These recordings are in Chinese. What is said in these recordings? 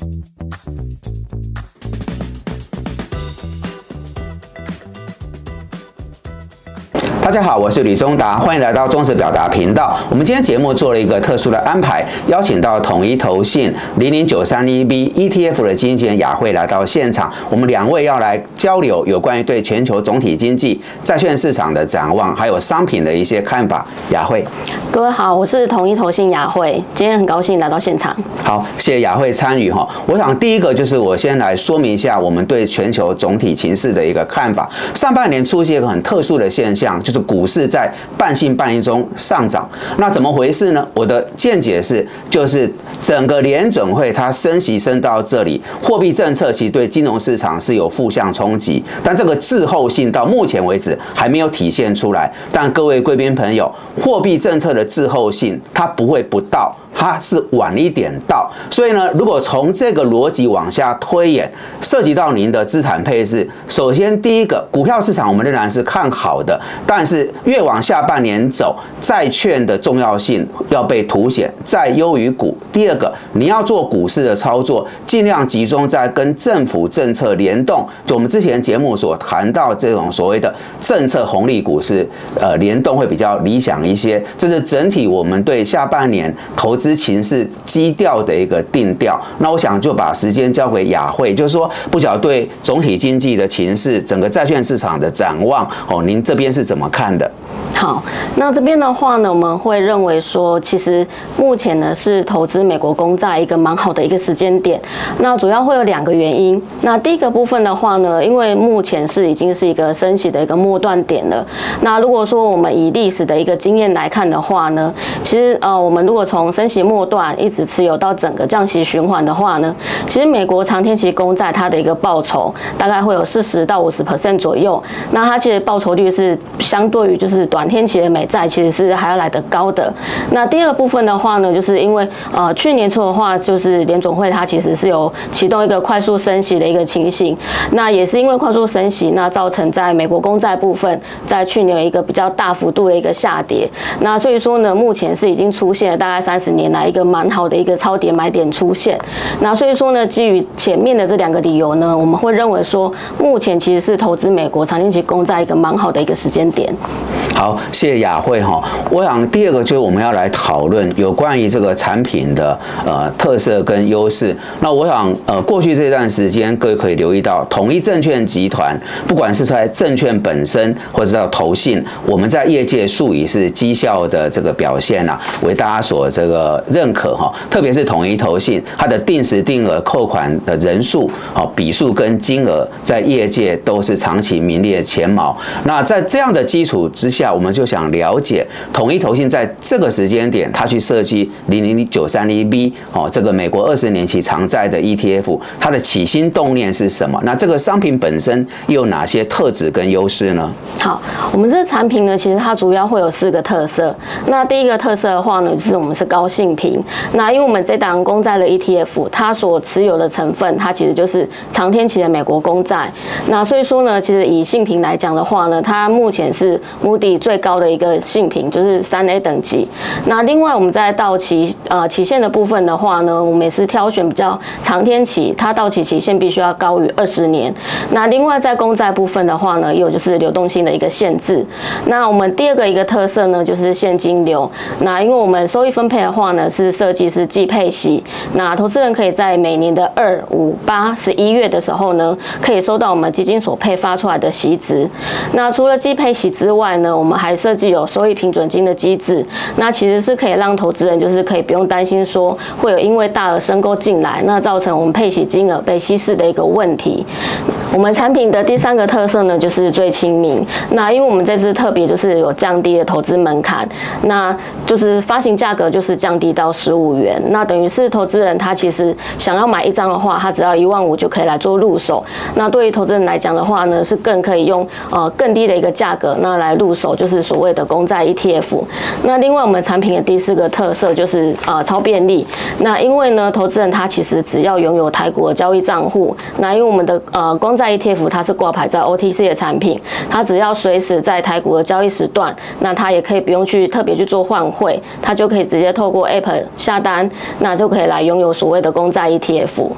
Thank you. 大家好，我是吕中达，欢迎来到忠实表达频道。我们今天节目做了一个特殊的安排，邀请到统一投信零零九三一 B ETF 的经纪人雅慧来到现场。我们两位要来交流有关于对全球总体经济、债券市场的展望，还有商品的一些看法。雅慧，各位好，我是统一投信雅慧，今天很高兴来到现场。好，谢谢雅慧参与哈。我想第一个就是我先来说明一下我们对全球总体情势的一个看法。上半年出现一个很特殊的现象，就是股市在半信半疑中上涨，那怎么回事呢？我的见解是，就是整个联准会它升息升到这里，货币政策其实对金融市场是有负向冲击，但这个滞后性到目前为止还没有体现出来。但各位贵宾朋友，货币政策的滞后性它不会不到。它是晚一点到，所以呢，如果从这个逻辑往下推演，涉及到您的资产配置，首先第一个，股票市场我们仍然是看好的，但是越往下半年走，债券的重要性要被凸显，在优于股。第二个，你要做股市的操作，尽量集中在跟政府政策联动，就我们之前节目所谈到这种所谓的政策红利股市，呃，联动会比较理想一些。这是整体我们对下半年投。资情势基调的一个定调，那我想就把时间交给雅慧，就是说，不晓对总体经济的情势、整个债券市场的展望哦，您这边是怎么看的？好，那这边的话呢，我们会认为说，其实目前呢是投资美国公债一个蛮好的一个时间点。那主要会有两个原因。那第一个部分的话呢，因为目前是已经是一个升息的一个末段点了。那如果说我们以历史的一个经验来看的话呢，其实呃，我们如果从升息末段一直持有到整个降息循环的话呢，其实美国长天期公债它的一个报酬大概会有四十到五十 percent 左右。那它其实报酬率是相相对于就是短。天期的美债其实是还要来得高的。那第二个部分的话呢，就是因为呃去年初的话，就是联总会它其实是有启动一个快速升息的一个情形。那也是因为快速升息，那造成在美国公债部分在去年有一个比较大幅度的一个下跌。那所以说呢，目前是已经出现了大概三十年来一个蛮好的一个超跌买点出现。那所以说呢，基于前面的这两个理由呢，我们会认为说，目前其实是投资美国长天期公债一个蛮好的一个时间点。好，谢谢雅慧哈。我想第二个就是我们要来讨论有关于这个产品的呃特色跟优势。那我想呃过去这段时间，各位可以留意到，统一证券集团不管是在证券本身，或者叫投信，我们在业界数以是绩效的这个表现啊，为大家所这个认可哈。特别是统一投信，它的定时定额扣款的人数、好笔数跟金额，在业界都是长期名列前茅。那在这样的基基础之下，我们就想了解统一投信在这个时间点，它去设计零零九三一 B 哦，这个美国二十年期长债的 ETF，它的起心动念是什么？那这个商品本身又有哪些特质跟优势呢？好，我们这个产品呢，其实它主要会有四个特色。那第一个特色的话呢，就是我们是高性平。那因为我们这档公债的 ETF，它所持有的成分，它其实就是长天期的美国公债。那所以说呢，其实以性平来讲的话呢，它目前是目的。最高的一个性评就是三 A 等级。那另外我们在到期呃期限的部分的话呢，我们也是挑选比较长天期，它到期期限必须要高于二十年。那另外在公债部分的话呢，有就是流动性的一个限制。那我们第二个一个特色呢，就是现金流。那因为我们收益分配的话呢，是设计是季配息。那投资人可以在每年的二、五、八、十一月的时候呢，可以收到我们基金所配发出来的息值。那除了季配息之外呢，我们还设计有收益平准金的机制，那其实是可以让投资人就是可以不用担心说会有因为大额申购进来，那造成我们配息金额被稀释的一个问题。我们产品的第三个特色呢，就是最亲民。那因为我们这次特别就是有降低的投资门槛，那就是发行价格就是降低到十五元。那等于是投资人他其实想要买一张的话，他只要一万五就可以来做入手。那对于投资人来讲的话呢，是更可以用呃更低的一个价格那来入手。就是所谓的公债 ETF。那另外我们产品的第四个特色就是呃超便利。那因为呢，投资人他其实只要拥有台股的交易账户，那因为我们的呃公在 ETF 它是挂牌在 OTC 的产品，它只要随时在台股的交易时段，那它也可以不用去特别去做换汇，它就可以直接透过 App 下单，那就可以来拥有所谓的公债 ETF。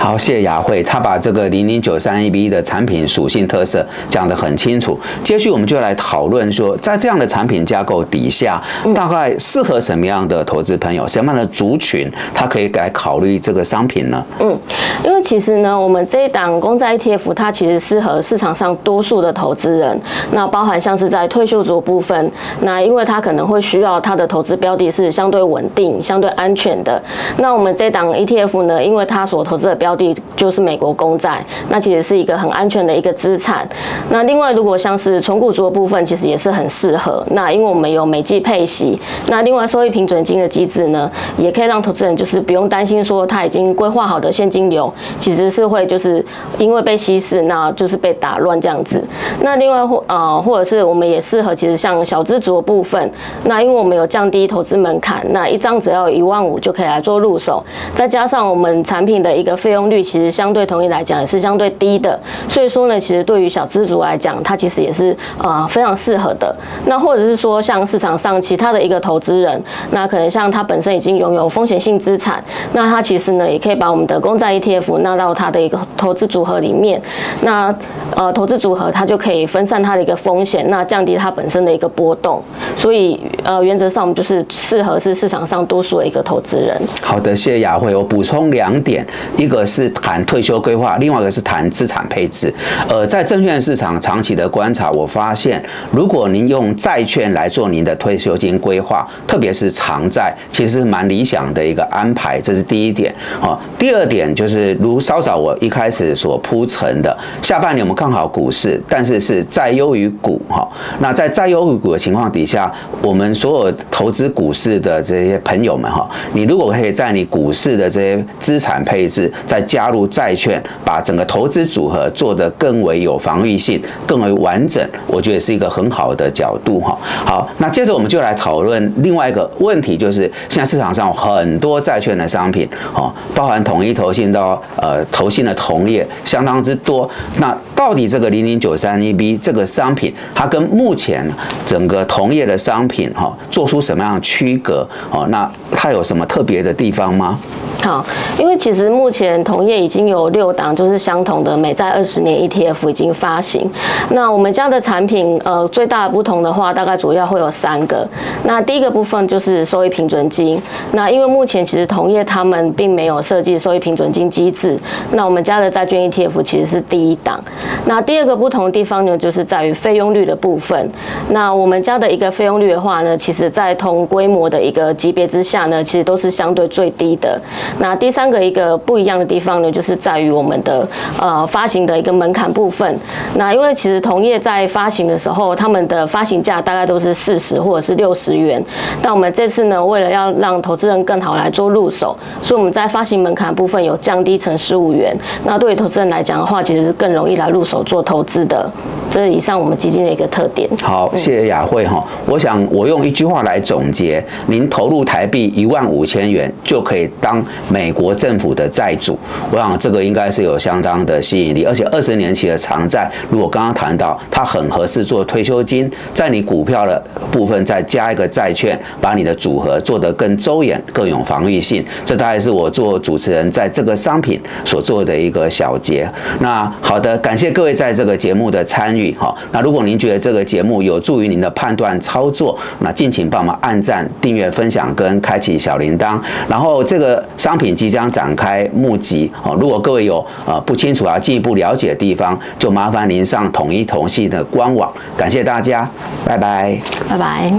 好，谢谢雅慧，她把这个零零九三一 B 的产品属性特色讲得很清楚。接续我们就来讨论说，在这样的产品架构底下，大概适合什么样的投资朋友，什么样的族群，他可以来考虑这个商品呢？嗯，因为其实呢，我们这一档公债 ETF 它其实适合市场上多数的投资人，那包含像是在退休族部分，那因为它可能会需要它的投资标的是相对稳定、相对安全的。那我们这档 ETF 呢，因为它所投资的标标的就是美国公债，那其实是一个很安全的一个资产。那另外，如果像是纯股族的部分，其实也是很适合。那因为我们有每季配息，那另外收益平准金的机制呢，也可以让投资人就是不用担心说他已经规划好的现金流，其实是会就是因为被稀释，那就是被打乱这样子。那另外或呃或者是我们也适合，其实像小资族的部分，那因为我们有降低投资门槛，那一张只要一万五就可以来做入手，再加上我们产品的一个费用。率其实相对同意来讲也是相对低的，所以说呢，其实对于小资族来讲，它其实也是呃非常适合的。那或者是说，像市场上其他的一个投资人，那可能像他本身已经拥有风险性资产，那他其实呢也可以把我们的公债 ETF 纳到他的一个投资组合里面。那呃投资组合它就可以分散它的一个风险，那降低它本身的一个波动。所以呃原则上我们就是适合是市场上多数的一个投资人。好的，谢谢雅慧。我补充两点，一个。是谈退休规划，另外一个是谈资产配置。呃，在证券市场长期的观察，我发现，如果您用债券来做您的退休金规划，特别是长债，其实是蛮理想的一个安排。这是第一点。哦，第二点就是如稍早我一开始所铺陈的，下半年我们看好股市，但是是债优于股。哈，那在债优于股的情况底下，我们所有投资股市的这些朋友们，哈，你如果可以在你股市的这些资产配置，再加入债券，把整个投资组合做得更为有防御性、更为完整，我觉得是一个很好的角度哈。好，那接着我们就来讨论另外一个问题，就是现在市场上很多债券的商品，哦，包含统一投信到呃投信的同业相当之多。那到底这个零零九三一 B 这个商品，它跟目前整个同业的商品哈，做出什么样的区隔？哦，那它有什么特别的地方吗？好，因为其实目前同业已经有六档，就是相同的美债二十年 ETF 已经发行。那我们家的产品，呃，最大的不同的话，大概主要会有三个。那第一个部分就是收益平准金。那因为目前其实同业他们并没有设计收益平准金机制，那我们家的债券 ETF 其实是第一档。那第二个不同的地方呢，就是在于费用率的部分。那我们家的一个费用率的话呢，其实在同规模的一个级别之下呢，其实都是相对最低的。那第三个一个不一样的地方呢，就是在于我们的呃发行的一个门槛部分。那因为其实同业在发行的时候，他们的发行价大概都是四十或者是六十元。但我们这次呢，为了要让投资人更好来做入手，所以我们在发行门槛部分有降低成十五元。那对于投资人来讲的话，其实是更容易来入手做投资的。这是以上我们基金的一个特点。好，谢谢雅慧哈。我想我用一句话来总结：您投入台币一万五千元就可以当。美国政府的债主，我想这个应该是有相当的吸引力，而且二十年期的长债，如果刚刚谈到它很合适做退休金，在你股票的部分再加一个债券，把你的组合做得更周延、更有防御性，这大概是我做主持人在这个商品所做的一个小结。那好的，感谢各位在这个节目的参与哈。那如果您觉得这个节目有助于您的判断操作，那敬请帮忙按赞、订阅、分享跟开启小铃铛，然后这个。商品即将展开募集哦，如果各位有呃不清楚要进一步了解的地方，就麻烦您上统一同系的官网。感谢大家，拜拜，拜拜。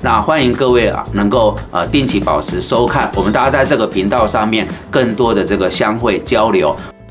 那欢迎各位啊，能够呃定期保持收看，我们大家在这个频道上面更多的这个相会交流。